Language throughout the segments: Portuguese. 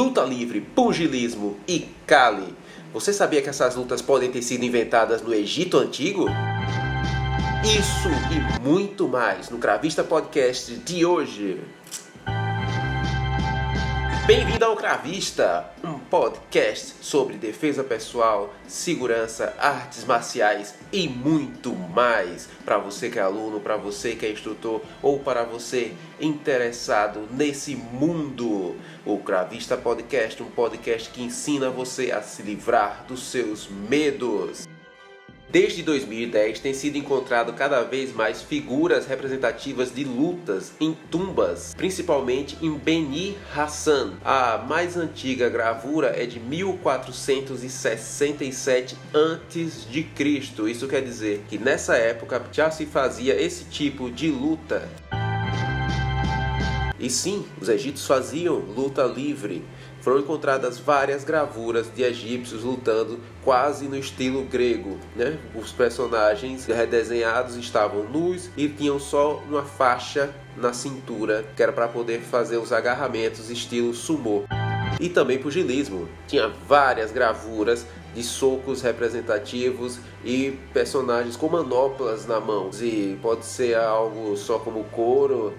luta livre, pugilismo e cali. Você sabia que essas lutas podem ter sido inventadas no Egito Antigo? Isso e muito mais no Cravista Podcast de hoje. Bem-vindo ao Cravista, um podcast sobre defesa pessoal, segurança, artes marciais e muito mais. Para você que é aluno, para você que é instrutor ou para você interessado nesse mundo. O Cravista Podcast, um podcast que ensina você a se livrar dos seus medos. Desde 2010 tem sido encontrado cada vez mais figuras representativas de lutas em tumbas, principalmente em Beni Hassan. A mais antiga gravura é de 1467 a.C. Isso quer dizer que nessa época já se fazia esse tipo de luta. E sim, os egípcios faziam luta livre foram encontradas várias gravuras de egípcios lutando quase no estilo grego. Né? Os personagens redesenhados estavam nus e tinham só uma faixa na cintura que era para poder fazer os agarramentos estilo sumô. E também pugilismo. Tinha várias gravuras de socos representativos e personagens com manoplas na mão. E pode ser algo só como couro?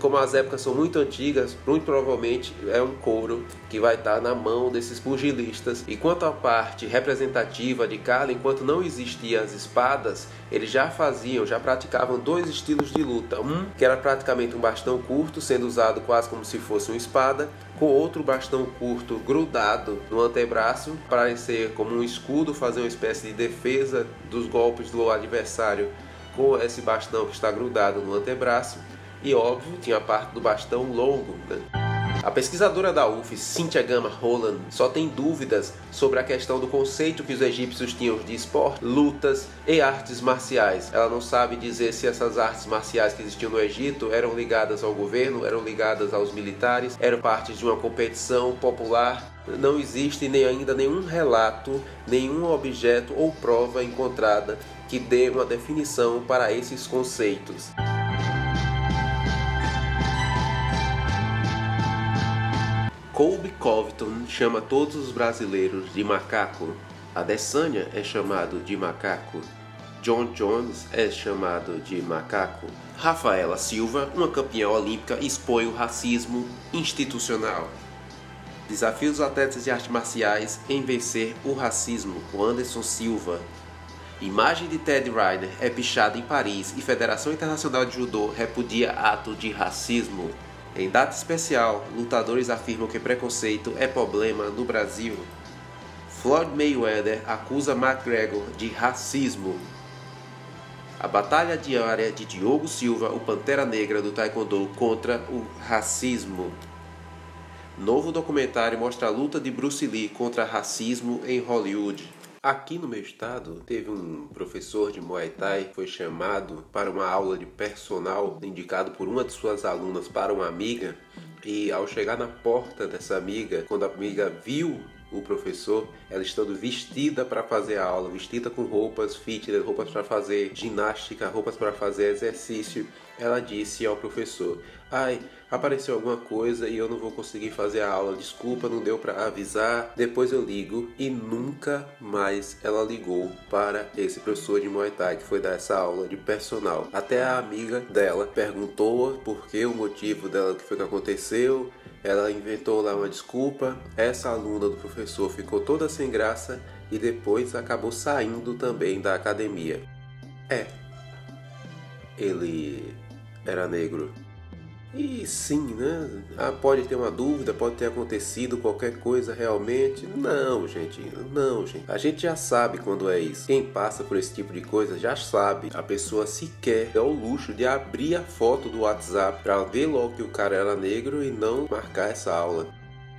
Como as épocas são muito antigas, muito provavelmente é um couro que vai estar na mão desses pugilistas. E quanto à parte representativa de Carla, enquanto não existiam as espadas, eles já faziam, já praticavam dois estilos de luta. Um que era praticamente um bastão curto, sendo usado quase como se fosse uma espada, com outro bastão curto grudado no antebraço, para ser como um escudo, fazer uma espécie de defesa dos golpes do adversário com esse bastão que está grudado no antebraço e, óbvio, tinha a parte do bastão longo. Né? A pesquisadora da UF, Cynthia Gama Holland, só tem dúvidas sobre a questão do conceito que os egípcios tinham de esporte, lutas e artes marciais. Ela não sabe dizer se essas artes marciais que existiam no Egito eram ligadas ao governo, eram ligadas aos militares, eram parte de uma competição popular. Não existe nem ainda nenhum relato, nenhum objeto ou prova encontrada que dê uma definição para esses conceitos. Colby Covington chama todos os brasileiros de macaco. Adesanya é chamado de macaco. John Jones é chamado de macaco. Rafaela Silva, uma campeã olímpica, expõe o racismo institucional. Desafia os atletas de artes marciais em vencer o racismo com Anderson Silva. Imagem de Ted Ryder é pichada em Paris e Federação Internacional de Judô repudia ato de racismo. Em data especial, lutadores afirmam que preconceito é problema no Brasil. Floyd Mayweather acusa McGregor de racismo. A batalha diária de Diogo Silva, o Pantera Negra do Taekwondo, contra o racismo. Novo documentário mostra a luta de Bruce Lee contra racismo em Hollywood. Aqui no meu estado, teve um professor de Muay Thai foi chamado para uma aula de personal, indicado por uma de suas alunas para uma amiga. E ao chegar na porta dessa amiga, quando a amiga viu o professor, ela estando vestida para fazer a aula, vestida com roupas fitness, roupas para fazer ginástica, roupas para fazer exercício, ela disse ao professor: "Ai, apareceu alguma coisa e eu não vou conseguir fazer a aula. Desculpa, não deu para avisar. Depois eu ligo." E nunca mais ela ligou para esse professor de Muay Thai que foi dar essa aula de personal. Até a amiga dela perguntou por que o motivo dela, o que foi que aconteceu. Ela inventou lá uma desculpa. Essa aluna do professor ficou toda sem graça e depois acabou saindo também da academia. É. Ele era negro. E sim, né? Ah, pode ter uma dúvida, pode ter acontecido qualquer coisa realmente. Não, gente, não, gente. A gente já sabe quando é isso. Quem passa por esse tipo de coisa já sabe. A pessoa sequer é o luxo de abrir a foto do WhatsApp para ver logo que o cara era negro e não marcar essa aula.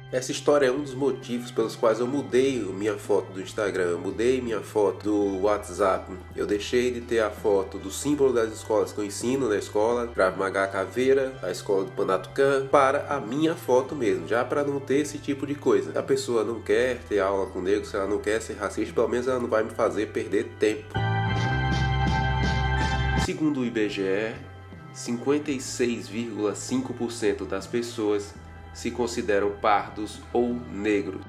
Essa história é um dos motivos pelos quais eu mudei minha foto do Instagram, mudei minha foto do WhatsApp. Eu deixei de ter a foto do símbolo das escolas que eu ensino na escola, Krav Maga Caveira, a escola do Panatucan, para a minha foto mesmo, já para não ter esse tipo de coisa. Se a pessoa não quer ter aula com negro, se ela não quer ser racista, pelo menos ela não vai me fazer perder tempo. Segundo o IBGE, 56,5% das pessoas se consideram pardos ou negros.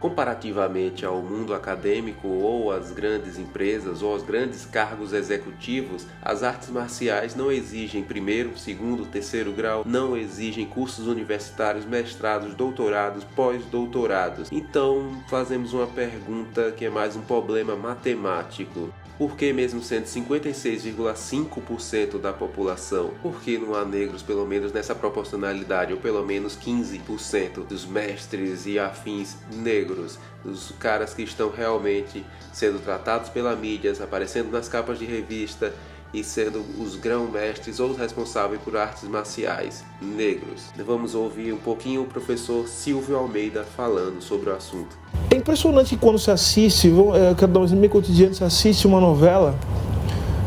Comparativamente ao mundo acadêmico ou às grandes empresas ou aos grandes cargos executivos, as artes marciais não exigem primeiro, segundo, terceiro grau, não exigem cursos universitários, mestrados, doutorados, pós-doutorados. Então, fazemos uma pergunta que é mais um problema matemático. Por que mesmo sendo 56,5% da população, por que não há negros pelo menos nessa proporcionalidade, ou pelo menos 15% dos mestres e afins negros, dos caras que estão realmente sendo tratados pela mídia, aparecendo nas capas de revista e sendo os grão-mestres ou os responsáveis por artes marciais negros. Vamos ouvir um pouquinho o professor Silvio Almeida falando sobre o assunto. É impressionante que quando se assiste, é, eu quero dar um exemplo cotidiano, se assiste uma novela,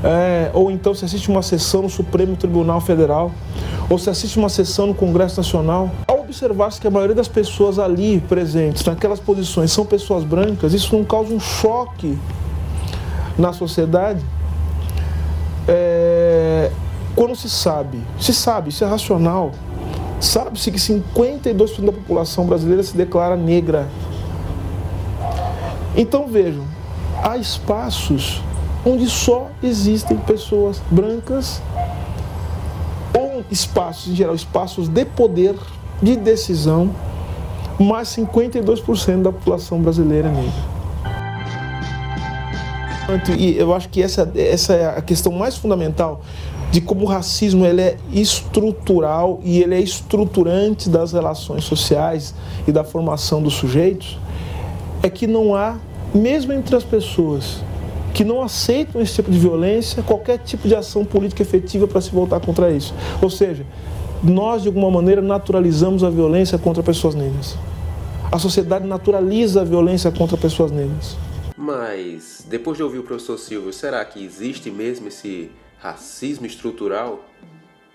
é, ou então se assiste uma sessão no Supremo Tribunal Federal, ou se assiste uma sessão no Congresso Nacional, ao observar-se que a maioria das pessoas ali presentes, naquelas posições, são pessoas brancas, isso não causa um choque na sociedade é, quando se sabe, se sabe, isso é racional, sabe-se que 52% da população brasileira se declara negra. Então vejam, há espaços onde só existem pessoas brancas, ou espaços, em geral, espaços de poder, de decisão, mas 52% da população brasileira é negra. E eu acho que essa, essa é a questão mais fundamental de como o racismo ele é estrutural e ele é estruturante das relações sociais e da formação dos sujeitos, é que não há, mesmo entre as pessoas que não aceitam esse tipo de violência, qualquer tipo de ação política efetiva para se voltar contra isso. Ou seja, nós de alguma maneira naturalizamos a violência contra pessoas negras. A sociedade naturaliza a violência contra pessoas negras. Mas, depois de ouvir o professor Silvio, será que existe mesmo esse racismo estrutural?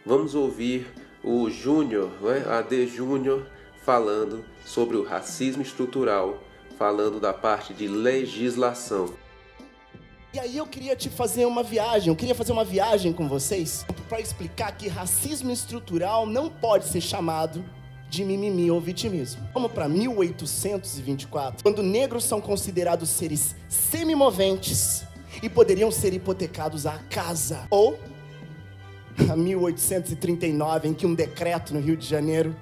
Vamos ouvir o Júnior, né, AD Júnior, falando sobre o racismo estrutural, falando da parte de legislação. E aí eu queria te fazer uma viagem, eu queria fazer uma viagem com vocês para explicar que racismo estrutural não pode ser chamado de mimimi ou vitimismo. Vamos para 1824, quando negros são considerados seres semimoventes e poderiam ser hipotecados à casa. Ou a 1839, em que um decreto no Rio de Janeiro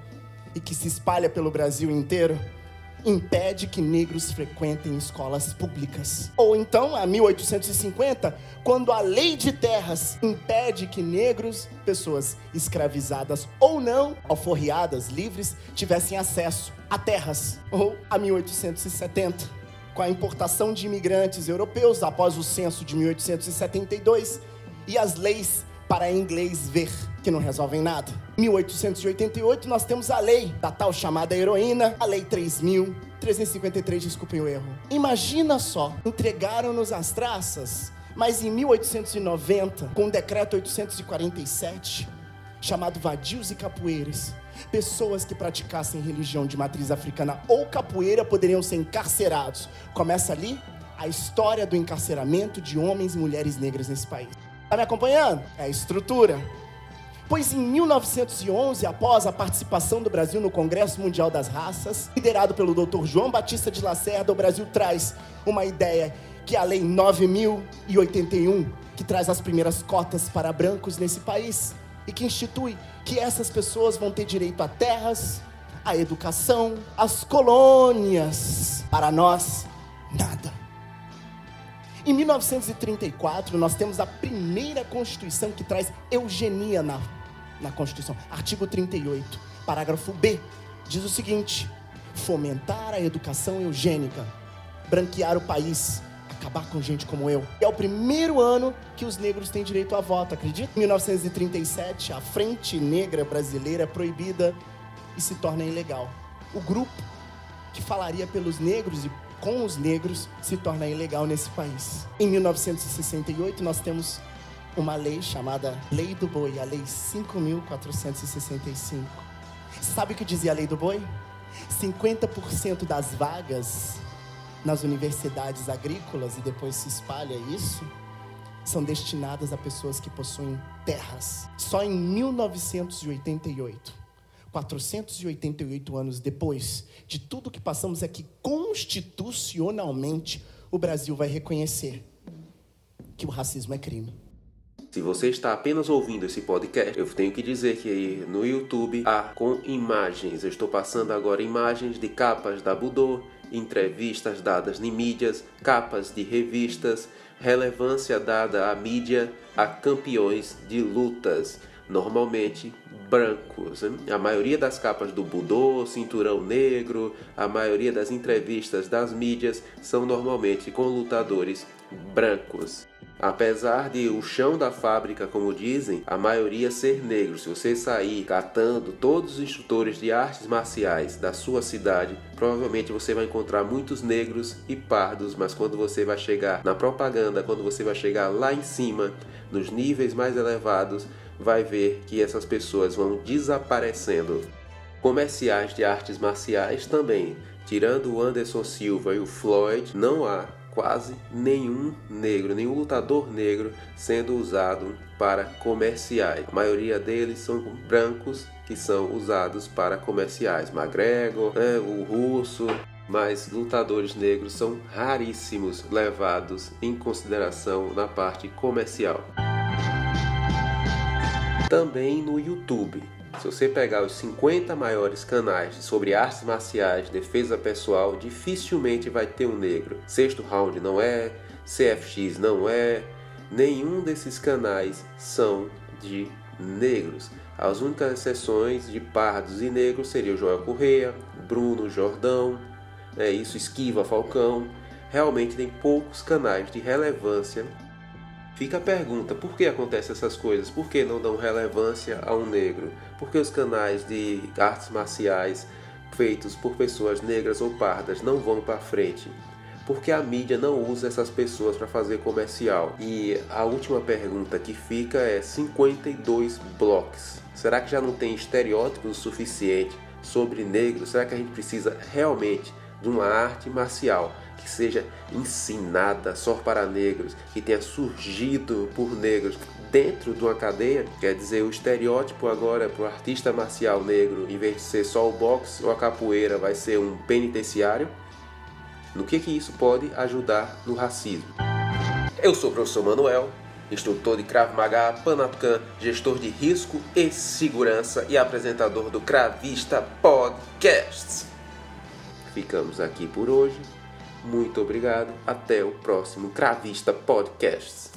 e que se espalha pelo Brasil inteiro impede que negros frequentem escolas públicas. Ou então, a 1850, quando a lei de terras impede que negros, pessoas escravizadas ou não, alforriadas, livres, tivessem acesso a terras. Ou a 1870, com a importação de imigrantes europeus após o censo de 1872 e as leis para inglês ver, que não resolvem nada. 1888 nós temos a lei da tal chamada heroína, a lei 3353, desculpem o erro. Imagina só, entregaram-nos as traças, mas em 1890, com o decreto 847, chamado vadios e capoeiras, pessoas que praticassem religião de matriz africana ou capoeira poderiam ser encarcerados. Começa ali a história do encarceramento de homens e mulheres negras nesse país. Está me acompanhando? É a estrutura. Pois em 1911, após a participação do Brasil no Congresso Mundial das Raças, liderado pelo Dr. João Batista de Lacerda, o Brasil traz uma ideia que é a Lei 9081, que traz as primeiras cotas para brancos nesse país e que institui que essas pessoas vão ter direito a terras, a educação, as colônias. Para nós, nada. Em 1934, nós temos a primeira Constituição que traz eugenia na, na Constituição. Artigo 38, parágrafo B, diz o seguinte: fomentar a educação eugênica, branquear o país, acabar com gente como eu. É o primeiro ano que os negros têm direito a voto, acredita? Em 1937, a Frente Negra Brasileira é proibida e se torna ilegal. O grupo que falaria pelos negros e com os negros se torna ilegal nesse país. Em 1968, nós temos uma lei chamada Lei do Boi, a Lei 5.465. Sabe o que dizia a Lei do Boi? 50% das vagas nas universidades agrícolas, e depois se espalha isso, são destinadas a pessoas que possuem terras. Só em 1988, 488 anos depois de tudo que passamos aqui, constitucionalmente, o Brasil vai reconhecer que o racismo é crime. Se você está apenas ouvindo esse podcast, eu tenho que dizer que no YouTube há com imagens. Eu estou passando agora imagens de capas da Budô, entrevistas dadas em mídias, capas de revistas, relevância dada à mídia a campeões de lutas, normalmente brancos. A maioria das capas do Budô, Cinturão Negro, a maioria das entrevistas das mídias são normalmente com lutadores brancos. Apesar de o chão da fábrica, como dizem, a maioria ser negro, se você sair catando todos os instrutores de artes marciais da sua cidade, provavelmente você vai encontrar muitos negros e pardos, mas quando você vai chegar na propaganda, quando você vai chegar lá em cima, nos níveis mais elevados, vai ver que essas pessoas vão desaparecendo. Comerciais de artes marciais também, tirando o Anderson Silva e o Floyd, não há quase nenhum negro, nenhum lutador negro sendo usado para comerciais. A maioria deles são brancos que são usados para comerciais. McGregor, né, o russo, mas lutadores negros são raríssimos levados em consideração na parte comercial. Também no YouTube. Se você pegar os 50 maiores canais sobre artes marciais, defesa pessoal, dificilmente vai ter um negro. Sexto Round não é, CFX não é, nenhum desses canais são de negros. As únicas exceções de pardos e negros seriam Joel Correia, Bruno Jordão, é isso, Esquiva Falcão. Realmente tem poucos canais de relevância Fica a pergunta: por que acontecem essas coisas? Por que não dão relevância a um negro? Por que os canais de artes marciais feitos por pessoas negras ou pardas não vão para frente? Porque a mídia não usa essas pessoas para fazer comercial. E a última pergunta que fica é 52 blocos. Será que já não tem estereótipos o suficiente sobre negros? Será que a gente precisa realmente de uma arte marcial que seja ensinada só para negros, que tenha surgido por negros dentro de uma cadeia, quer dizer, o estereótipo agora para o artista marcial negro, em vez de ser só o boxe ou a capoeira, vai ser um penitenciário. No que que isso pode ajudar no racismo? Eu sou o professor Manuel, instrutor de Krav Maga, Panatkan, gestor de risco e segurança e apresentador do Cravista Podcast. Ficamos aqui por hoje. Muito obrigado. Até o próximo Cravista Podcasts.